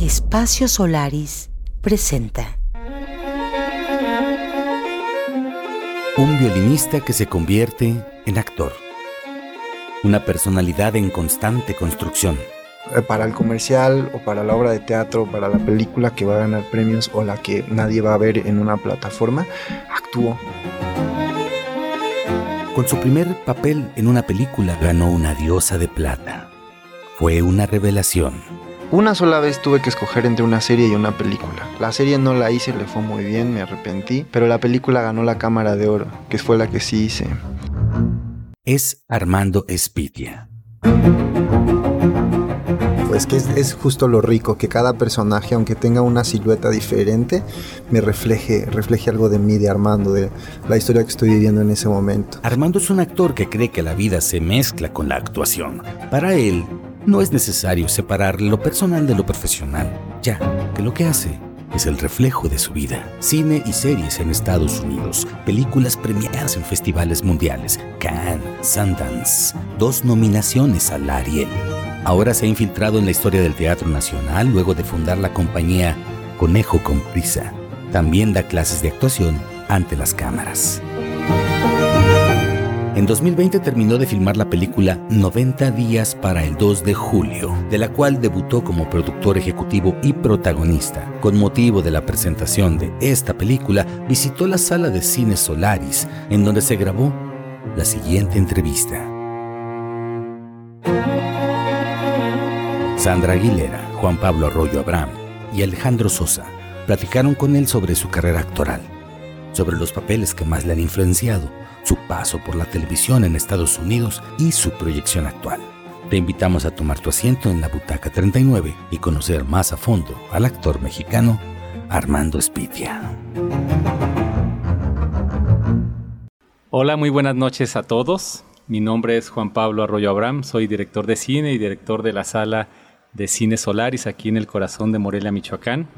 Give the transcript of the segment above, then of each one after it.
Espacio Solaris presenta. Un violinista que se convierte en actor. Una personalidad en constante construcción. Eh, para el comercial o para la obra de teatro, para la película que va a ganar premios o la que nadie va a ver en una plataforma, actúo. Con su primer papel en una película ganó una diosa de plata. Fue una revelación. Una sola vez tuve que escoger entre una serie y una película. La serie no la hice, le fue muy bien, me arrepentí, pero la película ganó la Cámara de Oro, que fue la que sí hice. Es Armando Espitia. Pues que es, justo lo rico, que cada personaje, aunque tenga una silueta diferente, me refleje, refleje algo de mí, de Armando, de la historia que estoy viviendo en ese momento. Armando es un actor que cree que la vida se mezcla con la actuación. Para él, no es necesario separar lo personal de lo profesional, ya que lo que hace es el reflejo de su vida. Cine y series en Estados Unidos, películas premiadas en festivales mundiales, Cannes, Sundance, dos nominaciones al Ariel. Ahora se ha infiltrado en la historia del Teatro Nacional luego de fundar la compañía Conejo con Prisa. También da clases de actuación ante las cámaras. En 2020 terminó de filmar la película 90 días para el 2 de julio, de la cual debutó como productor ejecutivo y protagonista. Con motivo de la presentación de esta película, visitó la sala de cine Solaris, en donde se grabó la siguiente entrevista. Sandra Aguilera, Juan Pablo Arroyo Abraham y Alejandro Sosa platicaron con él sobre su carrera actoral, sobre los papeles que más le han influenciado, su paso por la televisión en Estados Unidos y su proyección actual. Te invitamos a tomar tu asiento en la butaca 39 y conocer más a fondo al actor mexicano Armando Espitia. Hola, muy buenas noches a todos. Mi nombre es Juan Pablo Arroyo Abraham, soy director de cine y director de la sala de Cine Solaris aquí en el corazón de Morelia, Michoacán.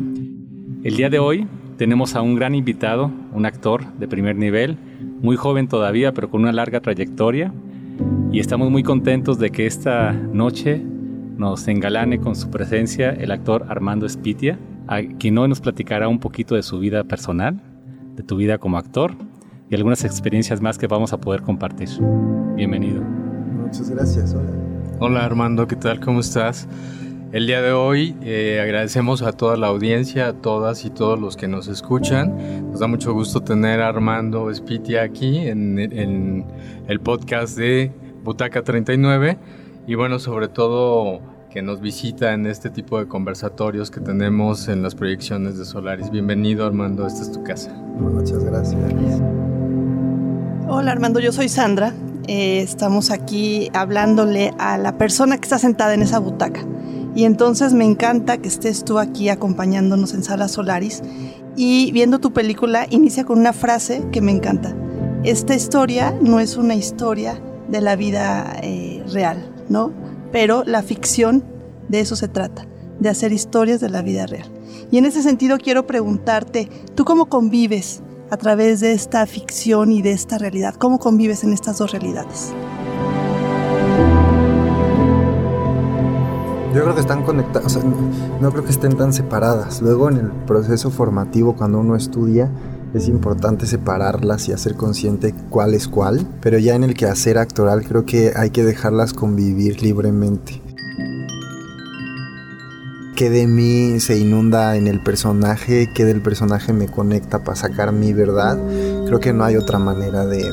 El día de hoy tenemos a un gran invitado, un actor de primer nivel, muy joven todavía, pero con una larga trayectoria. Y estamos muy contentos de que esta noche nos engalane con su presencia el actor Armando Espitia, a quien hoy nos platicará un poquito de su vida personal, de tu vida como actor y algunas experiencias más que vamos a poder compartir. Bienvenido. Muchas gracias, hola. Hola Armando, ¿qué tal? ¿Cómo estás? El día de hoy eh, agradecemos a toda la audiencia, a todas y todos los que nos escuchan. Nos da mucho gusto tener a Armando Spitia aquí en, el podcast de Butaca 39 y bueno, sobre todo que nos visita en este tipo de conversatorios que tenemos en las proyecciones de Solaris. Bienvenido Armando, esta es tu casa. Muchas gracias. Hola Armando, yo soy Sandra. Eh, estamos aquí hablándole a la persona que está sentada en esa butaca. Y entonces me encanta que estés tú aquí acompañándonos en Sala Solaris y viendo tu película inicia con una frase que me encanta. Esta historia no es una historia de la vida eh, real, ¿no? Pero la ficción de eso se trata, de hacer historias de la vida real. Y en ese sentido quiero preguntarte, ¿tú cómo convives a través de esta ficción y de esta realidad? ¿Cómo convives en estas dos realidades? Yo creo que están conectadas, no, creo que estén tan separadas. Luego en el proceso formativo, cuando uno estudia, es importante separarlas y hacer consciente cuál es cuál, pero ya en el quehacer actoral creo que hay que dejarlas convivir libremente. ¿Qué de mí se inunda en el personaje? ¿Qué del personaje me conecta para sacar mi verdad? Creo que no hay otra manera de,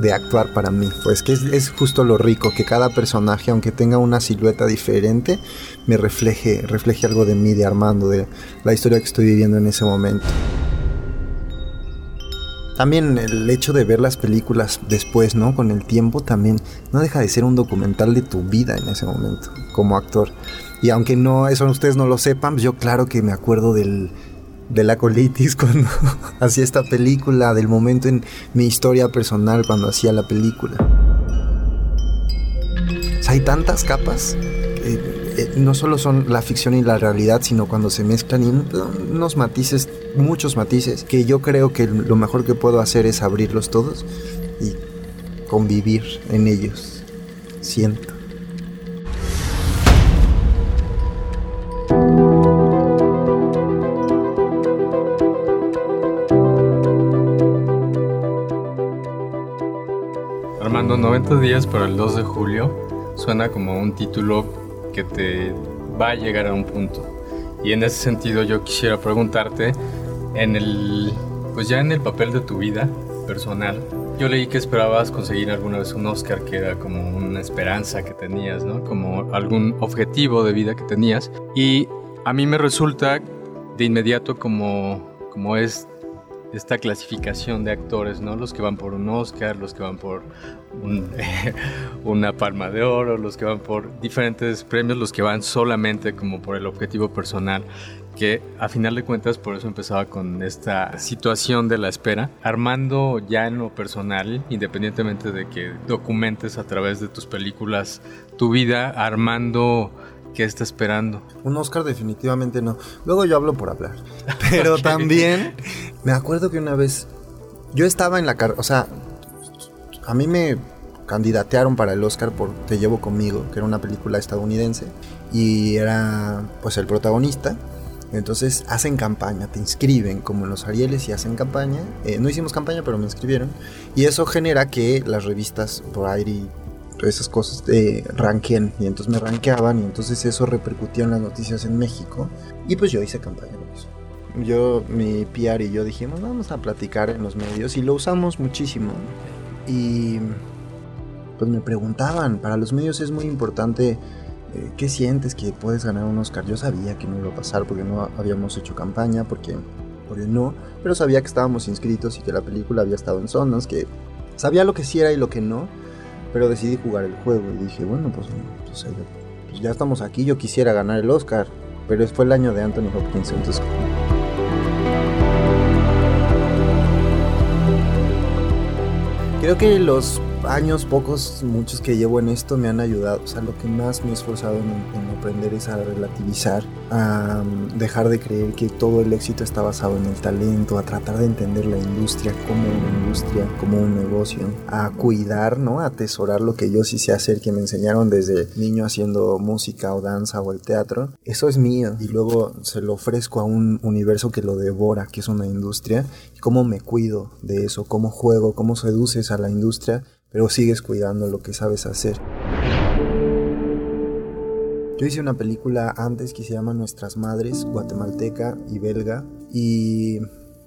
de actuar para mí. Pues que es, justo lo rico, que cada personaje, aunque tenga una silueta diferente, me refleje, refleje algo de mí, de Armando, de la historia que estoy viviendo en ese momento. También el hecho de ver las películas después, ¿no? Con el tiempo también no deja de ser un documental de tu vida en ese momento, como actor. Y aunque no, eso ustedes no lo sepan, pues yo claro que me acuerdo del, de la colitis cuando hacía esta película, del momento en mi historia personal cuando hacía la película. hay tantas capas. Eh, no solo son la ficción y la realidad, sino cuando se mezclan y unos matices, muchos matices, que yo creo que lo mejor que puedo hacer es abrirlos todos y convivir en ellos. Siento. Días para el 2 de julio suena como un título que te va a llegar a un punto. Y en ese sentido yo quisiera preguntarte, en el, pues ya en el papel de tu vida personal, yo leí que esperabas conseguir alguna vez un Oscar, que era como una esperanza que tenías, ¿no? Como algún objetivo de vida que tenías. Y a mí me resulta de inmediato como, como es esta clasificación de actores, ¿no? Los que van por un Oscar, los que van por una palma de oro, los que van por diferentes premios, los que van solamente como por el objetivo personal, que a final de cuentas por eso empezaba con esta situación de la espera, armando ya en lo personal, independientemente de que documentes a través de tus películas tu vida, armando ¿Qué está esperando? Un Oscar definitivamente no. Luego yo hablo por hablar. Pero también me acuerdo que una vez yo estaba en la carrera, o sea, a mí me candidatearon para el Oscar por Te llevo conmigo, que era una película estadounidense y era pues el protagonista. Entonces hacen campaña, te inscriben como en los Arieles y hacen campaña. Eh, no hicimos campaña, pero me inscribieron. Y eso genera que las revistas Variety esas cosas de ranqueen y entonces me ranqueaban y entonces eso repercutía en las noticias en México y pues yo hice campaña con eso. Yo, mi PR y yo dijimos, vamos a platicar en los medios y lo usamos muchísimo. Y pues me preguntaban, para los medios es muy importante eh, qué sientes que puedes ganar un Oscar. Yo sabía que no iba a pasar porque no habíamos hecho campaña, porque, porque no, pero sabía que estábamos inscritos y que la película había estado en zonas, que sabía lo que sí era y lo que no pero decidí jugar el juego y dije, bueno, pues, pues, pues, ya estamos aquí, yo quisiera ganar el Oscar, pero fue el año de Anthony Hopkins, entonces... Creo que los años, pocos, muchos que llevo en esto me han ayudado. O sea, lo que más me he esforzado en, aprender es a relativizar, a um, dejar de creer que todo el éxito está basado en el talento, a tratar de entender la industria como una industria, como un negocio, a cuidar, ¿no? A atesorar lo que yo sí sé hacer, que me enseñaron desde niño haciendo música o danza o el teatro. Eso es mío y luego se lo ofrezco a un universo que lo devora, que es una industria. Cómo me cuido de eso, cómo juego, cómo seduces a la industria pero sigues cuidando lo que sabes hacer. Yo hice una película antes que se llama Nuestras Madres, guatemalteca y belga, y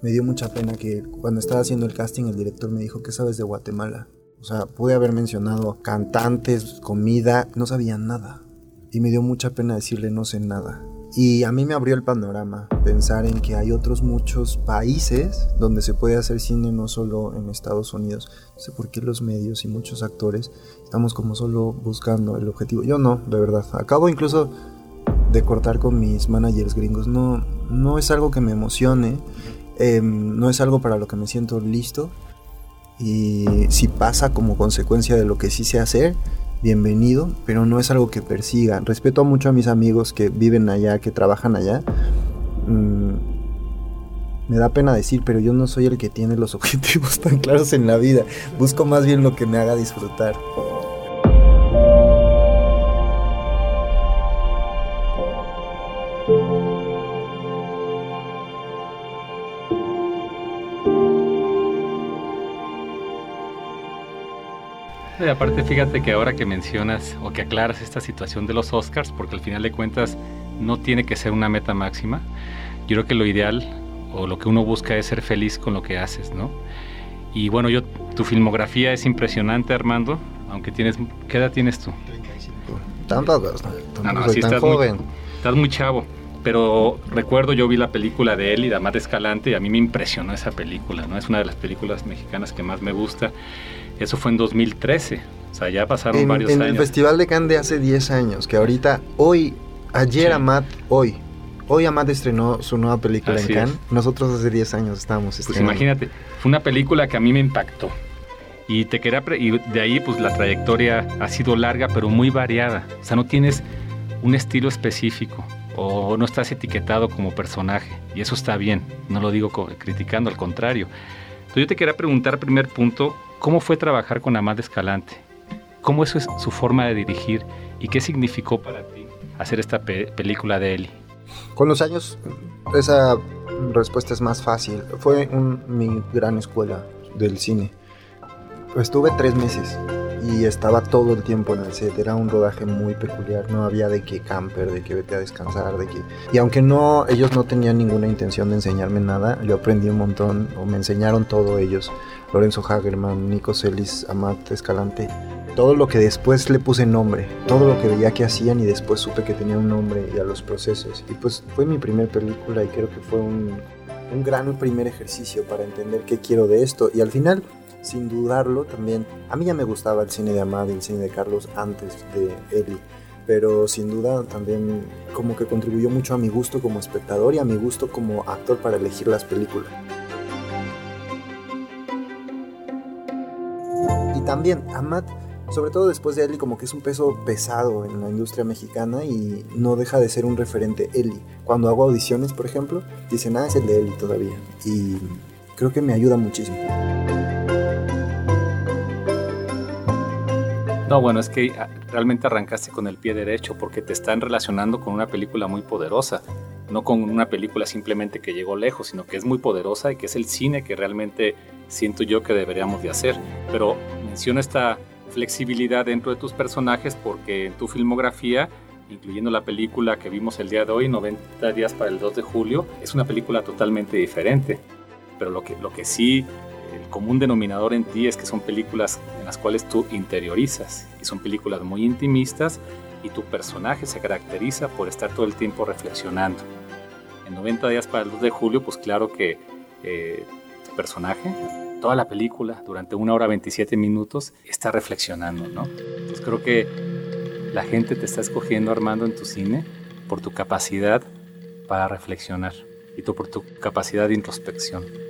me dio mucha pena que cuando estaba haciendo el casting el director me dijo, ¿qué sabes de Guatemala? O sea, pude haber mencionado cantantes, comida, no sabía nada. Y me dio mucha pena decirle no sé nada. Y a mí me abrió el panorama pensar en que hay otros muchos países donde se puede hacer cine, no solo en Estados Unidos. No sé por qué los medios y muchos actores estamos como solo buscando el objetivo. Yo no, de verdad. Acabo incluso de cortar con mis managers gringos. No, no es algo que me emocione, em, no es algo para lo que me siento listo. Y si pasa como consecuencia de lo que sí sé hacer, bienvenido, pero no es algo que persiga. Respeto mucho a mis amigos que viven allá, que trabajan allá. Mm, me da pena decir, pero yo no soy el que tiene los objetivos tan claros en la vida. Busco más bien lo que me haga disfrutar. Aparte, fíjate que ahora que mencionas o que aclaras esta situación de los Oscars, porque al final de cuentas no tiene que ser una meta máxima, yo creo que lo ideal o lo que uno busca es ser feliz con lo que haces, ¿no? Y bueno, yo, tu filmografía es impresionante, Armando, aunque tienes, ¿qué edad tienes tú? 35. Tampoco, tampoco soy tan joven. estás muy chavo. Pero recuerdo, yo vi la película de él y Damat Escalante y a mí me impresionó esa película, ¿no? Es una de las películas mexicanas que más me gusta. Eso fue en 2013. O sea, ya pasaron varios años. En el Festival de Cannes de hace 10 años, que ahorita, hoy, ayer Amat, hoy, hoy Amat estrenó su nueva película en Cannes. Nosotros hace 10 años estábamos Pues imagínate, fue una película que a mí me impactó. Y, te quería y de ahí, pues la trayectoria ha sido larga, pero muy variada. O sea, no tienes un estilo específico o no estás etiquetado como personaje. Y eso está bien, no lo digo criticando, al contrario. Entonces yo te quería preguntar, primer punto, ¿Cómo fue trabajar con Amad Escalante? ¿Cómo es su forma de dirigir y qué significó para ti hacer esta película de Eli? Con los años, esa respuesta es más fácil. Fue mi gran escuela del cine. Estuve tres meses y estaba todo el tiempo en el set. Era un rodaje muy peculiar, no había de que camper, de que vete a descansar, de que... Y aunque no, ellos no tenían ninguna intención de enseñarme nada, yo aprendí un montón, o me enseñaron todo ellos. Lorenzo Hagerman, Nico Celis, Amat Escalante, todo lo que después le puse nombre, todo lo que veía que hacían y después supe que tenía un nombre y a los procesos. Y pues fue mi primera película y creo que fue un, un gran primer ejercicio para entender qué quiero de esto. Y al final sin dudarlo también. A mí ya me gustaba el cine de Amad y el cine de Carlos antes de Eli, pero sin duda también como que contribuyó mucho a mi gusto como espectador y a mi gusto como actor para elegir las películas. Y también Amad, sobre todo después de Eli, como que es un peso pesado en la industria mexicana y no deja de ser un referente Eli. Cuando hago audiciones, por ejemplo, dicen, ah, es el de Eli todavía. Y creo que me ayuda muchísimo. No, bueno, es que ah, realmente arrancaste con el pie derecho porque te están relacionando con una película muy poderosa, no con una película simplemente que llegó lejos, sino que es muy poderosa y que es el cine que realmente siento yo que deberíamos de hacer. Pero menciono esta flexibilidad dentro de tus personajes porque en tu filmografía, incluyendo la película que vimos el día de hoy, 90 días para el 2 de julio, es una película totalmente diferente. Pero lo que, lo que sí el común denominador en ti es que son películas en las cuales tú interiorizas y son películas muy intimistas y tu personaje se caracteriza por estar todo el tiempo reflexionando. En 90 días para el 2 de julio, pues claro que eh, tu personaje, toda la película, durante una hora 27 minutos, está reflexionando, ¿no? Entonces creo que la gente te está escogiendo, Armando, en tu cine por tu capacidad para reflexionar y por tu capacidad de introspección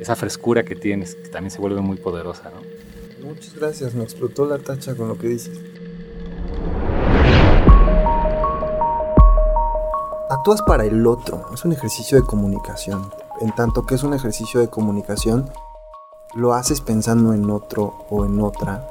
esa frescura que tienes, que también se vuelve muy poderosa, ¿no? Muchas gracias, me explotó la tacha con lo que dices. Actúas para el otro, es un ejercicio de comunicación. En tanto que es un ejercicio de comunicación, lo haces pensando en otro o en otra.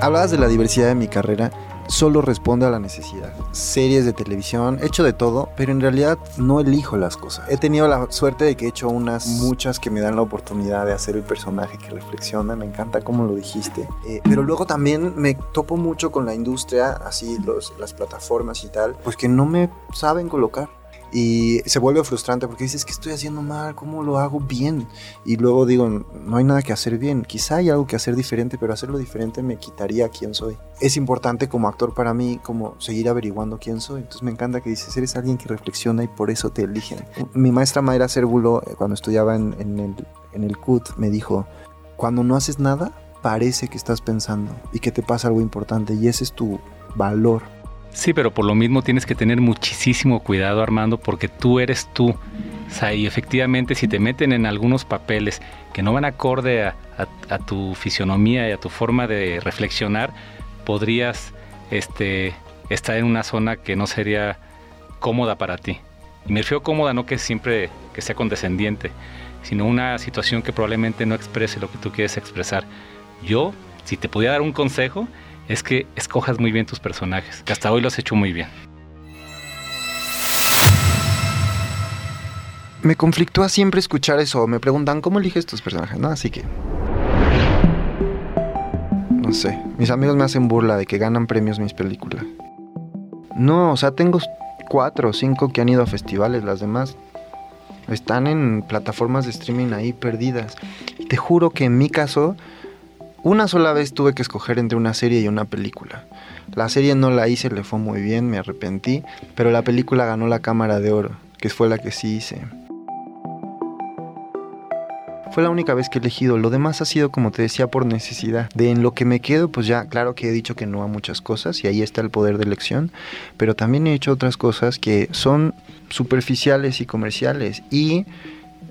Hablabas de la diversidad de mi carrera solo responde a la necesidad. Series de televisión, he hecho de todo, pero en realidad no elijo las cosas. He tenido la suerte de que he hecho unas muchas que me dan la oportunidad de hacer el personaje que reflexiona, me encanta como lo dijiste. Eh, pero luego también me topo mucho con la industria, así los, las plataformas y tal, pues que no me saben colocar y se vuelve frustrante porque dices que estoy haciendo mal, ¿cómo lo hago bien? Y luego digo, no hay nada que hacer bien, quizá hay algo que hacer diferente, pero hacerlo diferente me quitaría quién soy. Es importante como actor para mí como seguir averiguando quién soy, entonces me encanta que dices, eres alguien que reflexiona y por eso te eligen. Mi maestra Mayra Cérvulo, eh, cuando estudiaba en, en, el, en el CUT, me dijo, cuando no haces nada, parece que estás pensando y que te pasa algo importante y ese es tu valor Sí, pero por lo mismo tienes que tener muchísimo cuidado, Armando, porque tú eres tú. Y efectivamente, si te meten en algunos papeles que no van acorde a, tu fisionomía y a tu forma de reflexionar, podrías este, estar en una zona que no sería cómoda para ti. Y me refiero cómoda no que siempre que sea condescendiente, sino una situación que probablemente no exprese lo que tú quieres expresar. Yo, si te pudiera dar un consejo, es que escojas muy bien tus personajes, que hasta hoy lo has hecho muy bien. Me conflictúa siempre escuchar eso. Me preguntan, ¿cómo eliges tus personajes? ¿No? Así que... No sé. Mis amigos me hacen burla de que ganan premios mis películas. No, o sea, tengo cuatro o cinco que han ido a festivales. Las demás están en plataformas de streaming ahí perdidas. Te juro que en mi caso una sola vez tuve que escoger entre una serie y una película. La serie no la hice, le fue muy bien, me arrepentí, pero la película ganó la Cámara de Oro, que fue la que sí hice. Fue la única vez que he elegido, lo demás ha sido como te decía por necesidad. De en lo que me quedo, pues ya, claro que he dicho que no a muchas cosas y ahí está el poder de elección, pero también he hecho otras cosas que son superficiales y comerciales y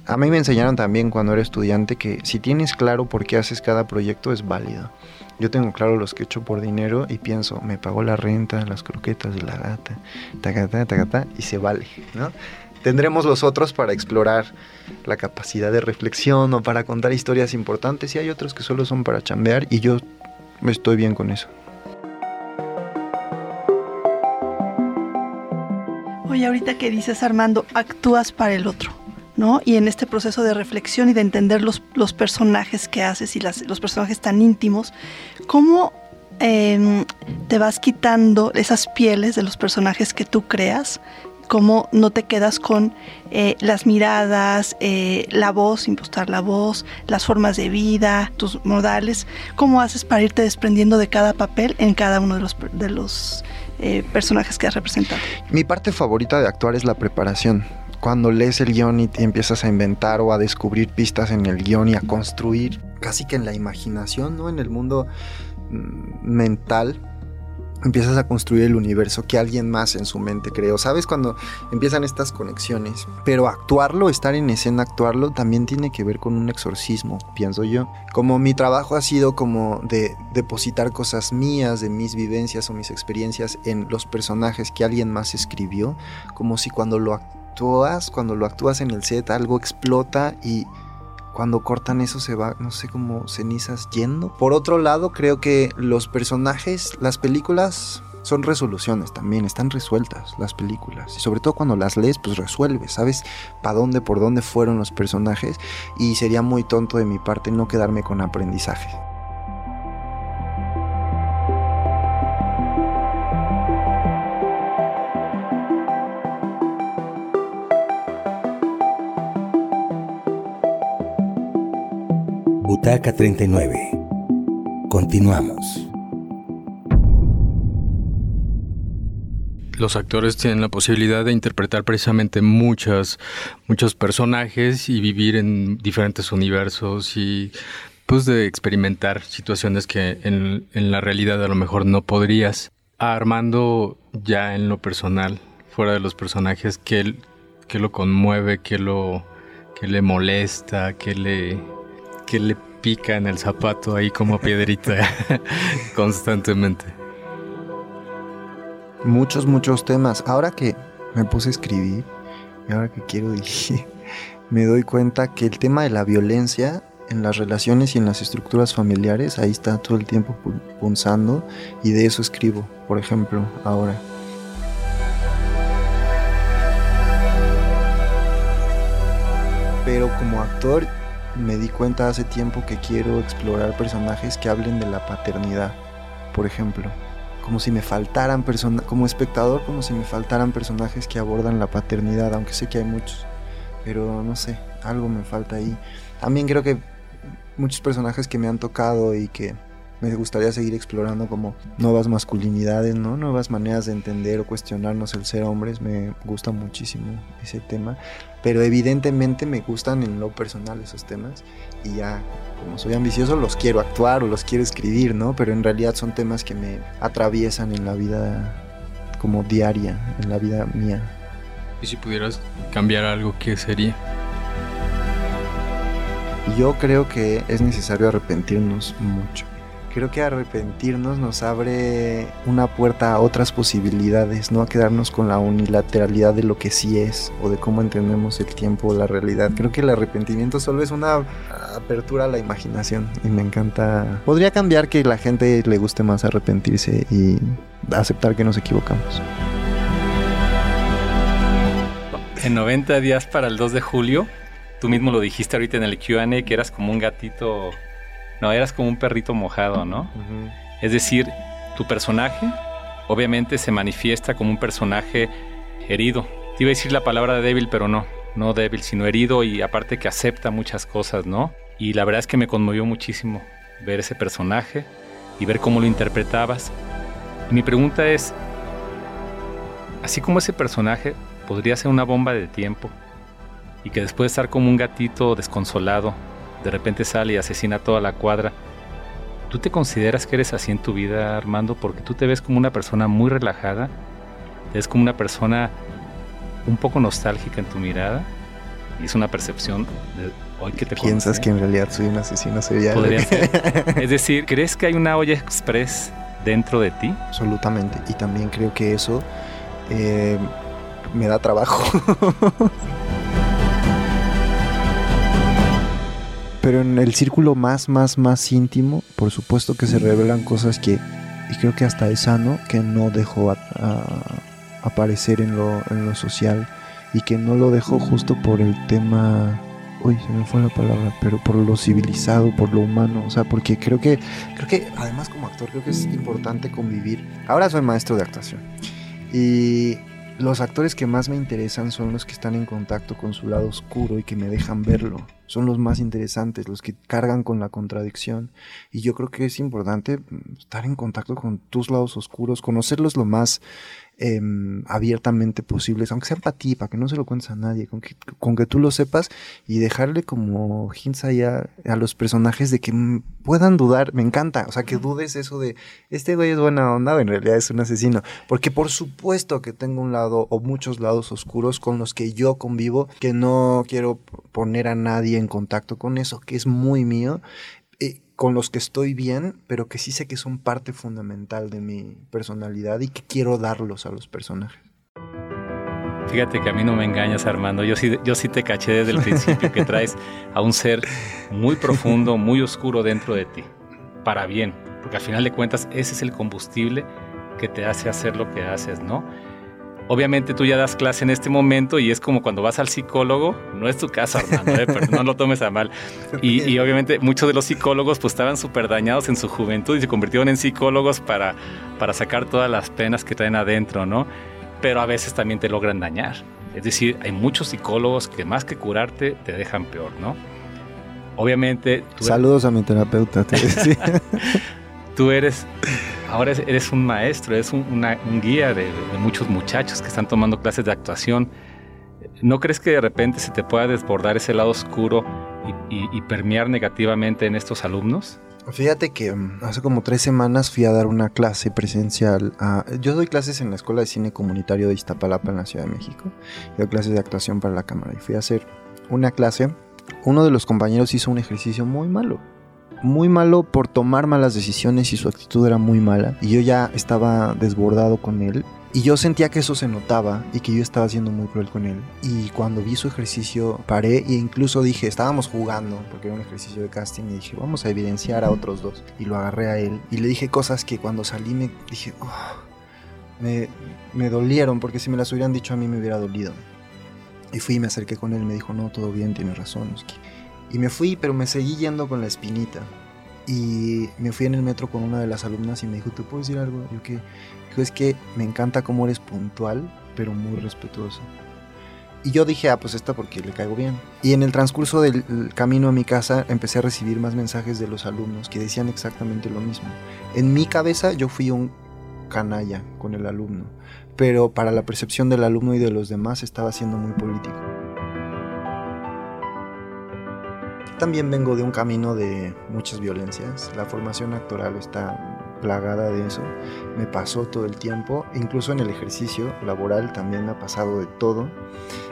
a mí me enseñaron también cuando era estudiante que si tienes claro por qué haces cada proyecto es válido. Yo tengo claro los que he hecho por dinero y pienso, me pagó la renta, las croquetas la gata, tacata, tacata, y se vale, ¿no? Tendremos los otros para explorar la capacidad de reflexión o para contar historias importantes y hay otros que solo son para chambear y yo estoy bien con eso. Oye, ahorita que dices Armando, actúas para el otro. Y en este proceso de reflexión y de entender los, los personajes que haces y las, los personajes tan íntimos, ¿cómo em, te vas quitando esas pieles de los personajes que tú creas cómo no te quedas con eh, las miradas, eh, la voz, impostar la voz, las formas de vida, tus modales, cómo haces para irte desprendiendo de cada papel en cada uno de los, de los eh, personajes que has representado. Mi parte favorita de actuar es la preparación. Cuando lees el guion y empiezas a inventar o a descubrir pistas en el guion y a construir, casi que en la imaginación, ¿no? En el mundo mm, mental, empiezas a construir el universo que alguien más en su mente creó. ¿Sabes? Cuando empiezan estas conexiones. Pero actuarlo, estar en escena, actuarlo, también tiene que ver con un exorcismo, pienso yo. Como mi trabajo ha sido como de depositar cosas mías, de mis vivencias o mis experiencias en los personajes que alguien más escribió, como si cuando lo actúas, cuando lo actúas en el set, algo explota y cuando cortan eso se va, no sé, como cenizas yendo. Por otro lado, creo que los personajes, las películas son resoluciones también, están resueltas las películas. Y sobre todo cuando las lees, pues resuelves, sabes para dónde, por dónde fueron los personajes. Y sería muy tonto de mi parte no quedarme con aprendizaje. Butaca 39. Continuamos. Los actores tienen la posibilidad de interpretar precisamente muchas, muchos personajes y vivir en diferentes universos y pues de experimentar situaciones que en, la realidad a lo mejor no podrías. A Armando ya en lo personal, fuera de los personajes, ¿qué, qué lo conmueve, qué, lo, le molesta, qué le, qué le pica en el zapato ahí como piedrita constantemente. Muchos, muchos temas. Ahora que me puse a escribir y ahora que quiero dirigir, me doy cuenta que el tema de la violencia en las relaciones y en las estructuras familiares, ahí está todo el tiempo punzando y de eso escribo, por ejemplo, ahora. Pero como actor me di cuenta hace tiempo que quiero explorar personajes que hablen de la paternidad, por ejemplo. Como si me faltaran personas, como espectador, como si me faltaran personajes que abordan la paternidad, aunque sé que hay muchos. Pero no sé, algo me falta ahí. También creo que muchos personajes que me han tocado y que me gustaría seguir explorando como nuevas masculinidades, ¿no? Nuevas maneras de entender o cuestionarnos el ser hombres. Me gusta muchísimo ese tema. Pero evidentemente me gustan en lo personal esos temas. Y ya, como soy ambicioso, los quiero actuar o los quiero escribir, ¿no? Pero en realidad son temas que me atraviesan en la vida como diaria, en la vida mía. ¿Y si pudieras cambiar algo, qué sería? Yo creo que es necesario arrepentirnos mucho creo que arrepentirnos nos abre una puerta a otras posibilidades, no a quedarnos con la unilateralidad de lo que sí es o de cómo entendemos el tiempo o la realidad. Creo que el arrepentimiento solo es una apertura a la imaginación y me encanta. Podría cambiar que la gente le guste más arrepentirse y aceptar que nos equivocamos. En 90 días para el 2 de julio, tú mismo lo dijiste ahorita en el QA que eras como un gatito no, eras como un perrito mojado, ¿no? Es decir, tu personaje obviamente se manifiesta como un personaje herido. Te iba a decir la palabra débil, pero no, no débil, sino herido y aparte que acepta muchas cosas, ¿no? Y la verdad es que me conmovió muchísimo ver ese personaje y ver cómo lo interpretabas. Y mi pregunta es, así como ese personaje podría ser una bomba de tiempo y que después de estar como un gatito desconsolado, de repente sale y asesina a toda la cuadra. ¿Tú te consideras que eres así en tu vida, Armando? Porque tú te ves como una persona muy relajada, ves como una persona un poco nostálgica en tu mirada, y es una percepción de hoy que te Piensas que en realidad soy un asesino serial. Podría ser. es decir, ¿crees que hay una olla express dentro de ti? Absolutamente, y también creo que eso eh, me da trabajo. Pero en el círculo más, más, más íntimo, por supuesto que se revelan cosas que, y creo que hasta es sano, que no dejo aparecer en lo, en lo social y que no lo dejo justo por el tema uy, se me fue la palabra, pero por lo civilizado, por lo humano, o sea, porque creo que, creo que además como actor creo que es importante convivir. Ahora soy maestro de actuación y los actores que más me interesan son los que están en contacto con su lado oscuro y que me dejan verlo. Son los más interesantes, los que cargan con la contradicción. Y yo creo que es importante estar en contacto con tus lados oscuros, conocerlos lo más Em, abiertamente posibles, aunque sea para ti, para que no se lo cuentes a nadie, con que, con que tú lo sepas y dejarle como hints allá a los personajes de que puedan dudar, me encanta, o sea, que dudes eso de, este güey es buena onda o en realidad es un asesino, porque por supuesto que tengo un lado o muchos lados oscuros con los que yo convivo, que no quiero poner a nadie en contacto con eso, que es muy mío con los que estoy bien, pero que sí sé que son parte fundamental de mi personalidad y que quiero darlos a los personajes. Fíjate que a mí no me engañas, Armando. Yo sí, yo sí te caché desde el principio que traes a un ser muy profundo, muy oscuro dentro de ti, para bien, porque al final de cuentas ese es el combustible que te hace hacer lo que haces, ¿no? Obviamente tú ya das clase en este momento y es como cuando vas al psicólogo, no es tu caso, Armando, ¿eh? pero no lo tomes a mal. Y, obviamente muchos de los psicólogos pues estaban súper dañados en su juventud y se convirtieron en psicólogos para, para sacar todas las penas que traen adentro, ¿no? Pero a veces también te logran dañar. Es decir, hay muchos psicólogos que más que curarte te dejan peor, ¿no? Obviamente... Saludos a mi terapeuta, te decía. tú eres ahora eres un maestro, eres un, guía de, muchos muchachos que están tomando clases de actuación. ¿No crees que de repente se te pueda desbordar ese lado oscuro y, permear negativamente en estos alumnos? Fíjate que mm, hace como tres semanas fui a dar una clase presencial. yo doy clases en la Escuela de Cine Comunitario de Iztapalapa en la Ciudad de México. Doy clases de actuación para la cámara y fui a hacer una clase. Uno de los compañeros hizo un ejercicio muy malo muy malo por tomar malas decisiones y su actitud era muy mala. Y yo ya estaba desbordado con él. Y yo sentía que eso se notaba y que yo estaba siendo muy cruel con él. Y cuando vi su ejercicio paré e incluso dije, estábamos jugando, porque era un ejercicio de casting, y dije, vamos a evidenciar a otros dos. Y lo agarré a él y le dije cosas que cuando salí me dije, oh", me, me dolieron, porque si me las hubieran dicho a mí me hubiera dolido. Y fui y me acerqué con él, me dijo, no, todo bien, tienes razón. Y me fui, pero me seguí yendo con la espinita. Y me fui en el metro con una de las alumnas y me dijo, ¿te puedo decir algo? Yo que, es que me encanta cómo eres puntual, pero muy respetuoso. Y yo dije, ah, pues esta porque le caigo bien. Y en el transcurso del camino a mi casa empecé a recibir más mensajes de los alumnos que decían exactamente lo mismo. En mi cabeza yo fui un canalla con el alumno, pero para la percepción del alumno y de los demás estaba siendo muy político. También vengo de un camino de muchas violencias. La formación actoral está plagada de eso. Me pasó todo el tiempo, incluso en el ejercicio laboral también me ha pasado de todo.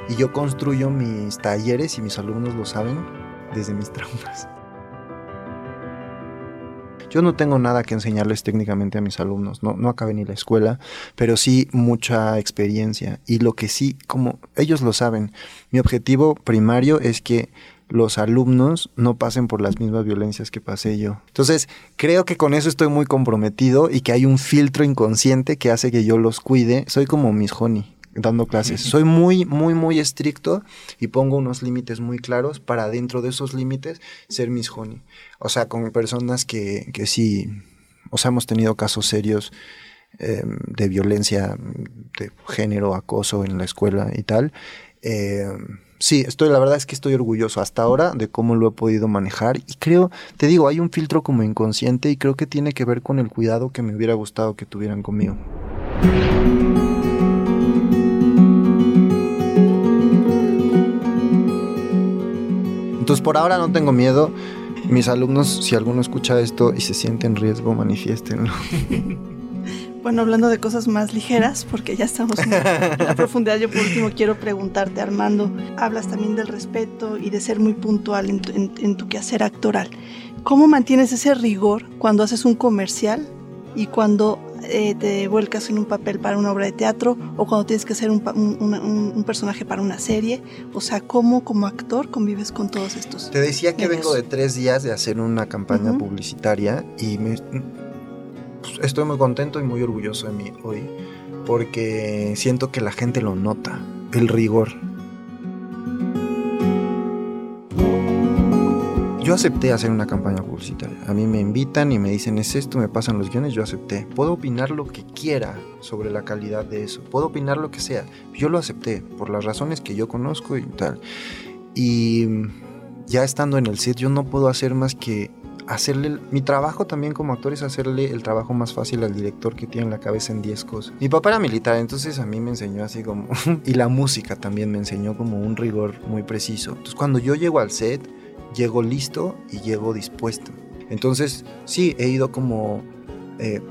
Y yo construyo mis talleres y mis alumnos lo saben desde mis traumas. Yo no tengo nada que enseñarles técnicamente a mis alumnos, no, no acabé ni la escuela, pero sí mucha experiencia. Y lo que sí, como ellos lo saben, mi objetivo primario es que los alumnos no pasen por las mismas violencias que pasé yo. Entonces, creo que con eso estoy muy comprometido y que hay un filtro inconsciente que hace que yo los cuide. Soy como Miss Honey dando clases. Soy muy, muy, muy estricto y pongo unos límites muy claros para dentro de esos límites ser Miss Honey. O sea, con personas que, que sí, o sea, hemos tenido casos serios em, de violencia de género, acoso en la escuela y tal. Eh, sí, estoy, la verdad es que estoy orgulloso hasta ahora de cómo lo he podido manejar y creo, te digo, hay un filtro como inconsciente y creo que tiene que ver con el cuidado que me hubiera gustado que tuvieran conmigo. Entonces por ahora no tengo miedo. Mis alumnos, si alguno escucha esto y se siente en riesgo, manifiéstenlo. Bueno, hablando de cosas más ligeras, porque ya estamos en la profundidad, yo por último quiero preguntarte, Armando, hablas también del respeto y de ser muy puntual en tu, quehacer actoral. ¿Cómo mantienes ese rigor cuando haces un comercial y cuando eh, te vuelcas en un papel para una obra de teatro o cuando tienes que ser un, personaje para una serie. O sea, ¿cómo como actor convives con todos estos? Te decía que vengo de tres días de hacer una campaña publicitaria y me, pues, estoy muy contento y muy orgulloso de mí hoy, porque siento que la gente lo nota, el rigor. Yo acepté hacer una campaña publicitaria. A mí me invitan y me dicen, es esto, me pasan los guiones, yo acepté. Puedo opinar lo que quiera sobre la calidad de eso, puedo opinar lo que sea. Yo lo acepté por las razones que yo conozco y tal. Y ya estando en el set, yo no puedo hacer más que hacerle mi trabajo también como actor es hacerle el trabajo más fácil al director que tiene en la cabeza en 10 cosas. Mi papá era militar, entonces a mí me enseñó así como y la música también me enseñó como un rigor muy preciso. Entonces cuando yo llego al set, llego listo y llego dispuesto. Entonces, sí, he ido como eh,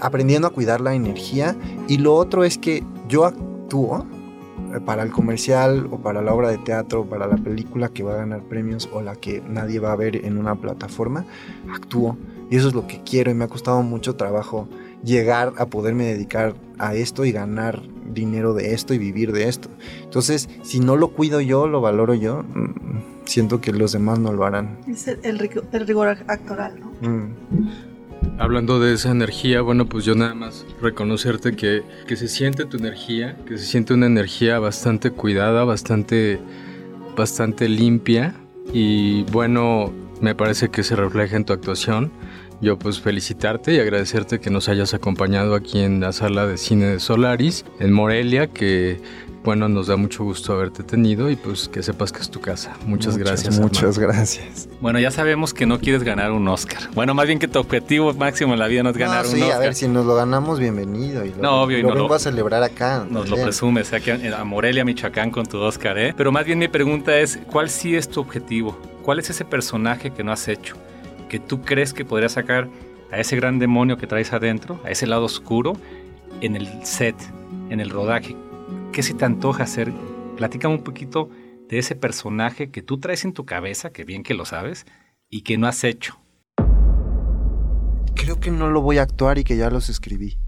aprendiendo a cuidar la energía. Y lo otro es que yo actúo para el comercial o para la obra de teatro, para la película que va a ganar premios o la que nadie va a ver en una plataforma, actúo. Y eso es lo que quiero y me ha costado mucho trabajo llegar a poderme dedicar a esto y ganar dinero de esto y vivir de esto. Entonces, si no lo cuido yo, lo valoro yo, mm, siento que los demás no lo harán. Es el, rigor actoral, ¿no? Mm. Hablando de esa energía, bueno, pues yo nada más reconocerte que, que se siente tu energía, que se siente una energía bastante cuidada, bastante, bastante limpia y bueno, me parece que se refleja en tu actuación. Yo pues felicitarte y agradecerte que nos hayas acompañado aquí en la sala de cine de Solaris, en Morelia, que bueno, nos da mucho gusto haberte tenido y pues que sepas que es tu casa. Muchas, gracias. Muchas gracias. Bueno, ya sabemos que no quieres ganar un Oscar. Bueno, más bien que tu objetivo máximo en la vida no es ganar un Oscar. a ver, si nos lo ganamos, bienvenido. Y lo, no, obvio, y lo vengo a celebrar acá. Nos lo presumes, aquí a Morelia, Michoacán con tu Oscar, ¿eh? Pero más bien mi pregunta es, ¿cuál sí es tu objetivo? ¿Cuál es ese personaje que no has hecho? Que tú crees que podría sacar a ese gran demonio que traes adentro, a ese lado oscuro, en el set, en el rodaje ¿Qué se te antoja hacer? Platícame un poquito de ese personaje que tú traes en tu cabeza, que bien que lo sabes, y que no has hecho. Creo que no lo voy a actuar y que ya los escribí.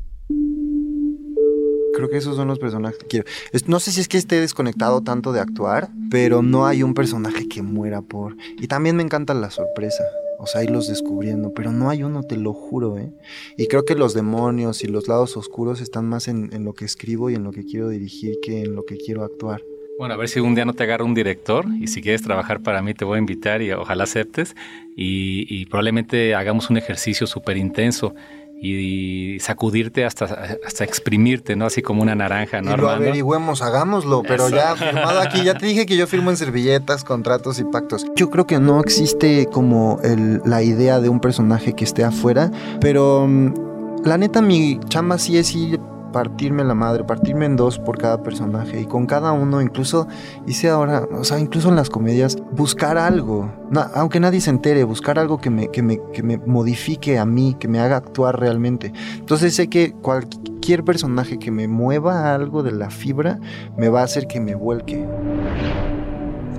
Creo que esos son los personajes que quiero. No sé si es que esté desconectado tanto de actuar, pero no hay un personaje que muera por... Y también me encanta la sorpresa o sea, irlos descubriendo, pero no hay uno, te lo juro, ¿eh? Y creo que los demonios y los lados oscuros están más en, lo que escribo y en lo que quiero dirigir que en lo que quiero actuar. Bueno, a ver si un día no te agarra un director y si quieres trabajar para mí te voy a invitar y ojalá aceptes y, y probablemente hagamos un ejercicio súper intenso y sacudirte hasta, hasta exprimirte, ¿no? Así como una naranja, ¿no? Y lo averigüemos, hagámoslo, pero ya firmado aquí, ya te dije que yo firmo en servilletas, contratos y pactos. Yo creo que no existe como la idea de un personaje que esté afuera, pero mm, la neta mi chamba sí es ir partirme la madre, partirme en dos por cada personaje y con cada uno incluso hice ahora, o sea, incluso en las comedias, buscar algo, aunque nadie se entere, buscar algo que me, que, me, que me modifique a mí, que me haga actuar realmente. Entonces sé que cualquier personaje que me mueva algo de la fibra me va a hacer que me vuelque.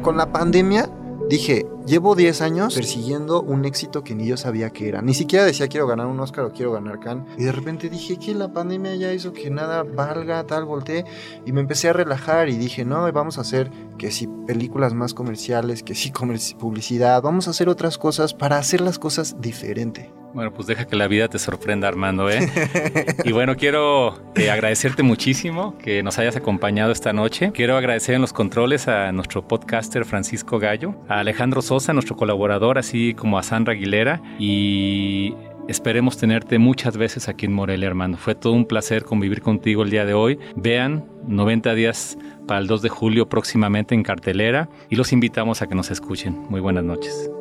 Con la pandemia Dije, llevo 10 años persiguiendo un éxito que ni yo sabía que era. Ni siquiera decía quiero ganar un Oscar o quiero ganar Cannes. Y de repente dije que la pandemia ya hizo que nada valga, tal, volteé. Y me empecé a relajar y dije, no, vamos a hacer que si películas más comerciales, que si publicidad, vamos a hacer otras cosas para hacer las cosas diferente. Bueno, pues deja que la vida te sorprenda, Armando, ¿eh? y bueno, quiero eh, agradecerte muchísimo que nos hayas acompañado esta noche. Quiero agradecer en los controles a nuestro podcaster Francisco Gallo, a Alejandro Sosa, nuestro colaborador, así como a Sandra Aguilera y Esperemos tenerte muchas veces aquí en Morelia, Armando. Fue todo un placer convivir contigo el día de hoy. Vean 90 días para el 2 de julio próximamente en cartelera y los invitamos a que nos escuchen. Muy buenas noches.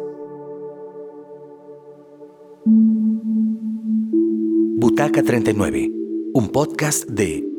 Butaca 39, un podcast de